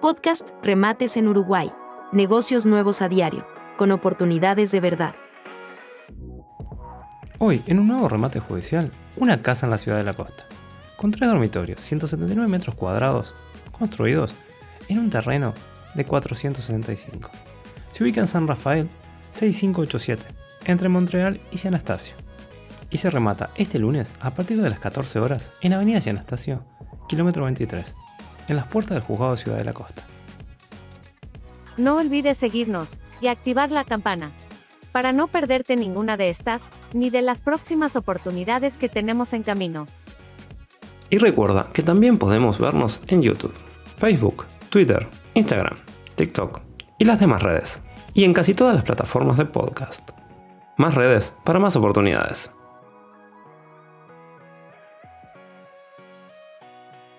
Podcast Remates en Uruguay. Negocios nuevos a diario, con oportunidades de verdad. Hoy, en un nuevo remate judicial, una casa en la ciudad de la costa, con tres dormitorios, 179 metros cuadrados, construidos en un terreno de 465. Se ubica en San Rafael 6587, entre Montreal y San Anastasio. Y se remata este lunes a partir de las 14 horas en Avenida San Anastasio, kilómetro 23, en las puertas del juzgado de Ciudad de la Costa. No olvides seguirnos y activar la campana para no perderte ninguna de estas, ni de las próximas oportunidades que tenemos en camino. Y recuerda que también podemos vernos en YouTube, Facebook, Twitter, Instagram, TikTok y las demás redes, y en casi todas las plataformas de podcast. Más redes para más oportunidades.